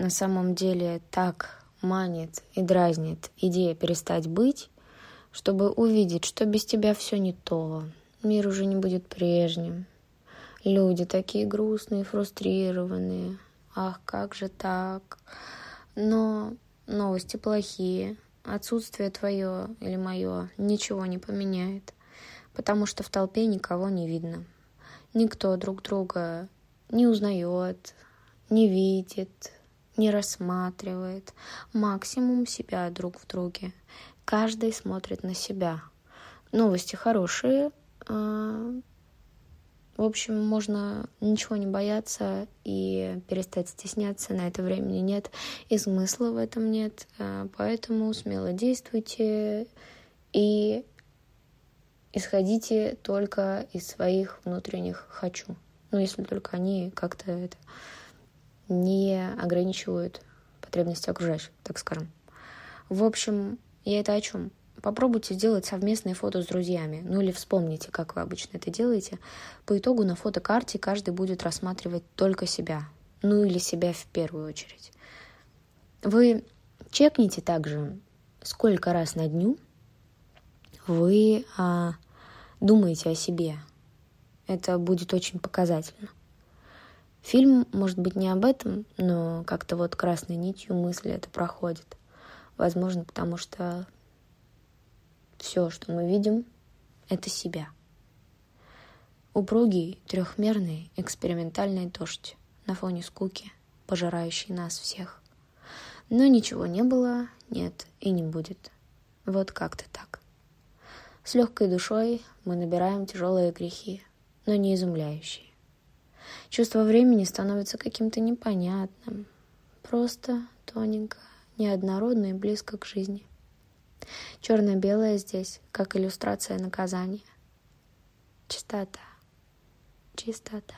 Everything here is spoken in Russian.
на самом деле так манит и дразнит идея перестать быть, чтобы увидеть, что без тебя все не то, мир уже не будет прежним. Люди такие грустные, фрустрированные. Ах, как же так? Но новости плохие. Отсутствие твое или мое ничего не поменяет, потому что в толпе никого не видно. Никто друг друга не узнает, не видит, не рассматривает. Максимум себя друг в друге. Каждый смотрит на себя. Новости хорошие. А, в общем, можно ничего не бояться и перестать стесняться. На это времени нет и смысла в этом нет. А, поэтому смело действуйте и исходите только из своих внутренних «хочу». Ну, если только они как-то это не ограничивают потребности окружающих, так скажем. В общем, я это о чем? Попробуйте сделать совместные фото с друзьями, ну или вспомните, как вы обычно это делаете. По итогу на фотокарте каждый будет рассматривать только себя, ну или себя в первую очередь. Вы чекните также, сколько раз на дню вы а, думаете о себе. Это будет очень показательно. Фильм, может быть, не об этом, но как-то вот красной нитью мысли это проходит. Возможно, потому что все, что мы видим, это себя. Упругий, трехмерный, экспериментальный дождь на фоне скуки, пожирающий нас всех. Но ничего не было, нет и не будет. Вот как-то так. С легкой душой мы набираем тяжелые грехи, но не изумляющие. Чувство времени становится каким-то непонятным, просто, тоненько, неоднородно и близко к жизни. Черно-белое здесь, как иллюстрация наказания. Чистота, чистота.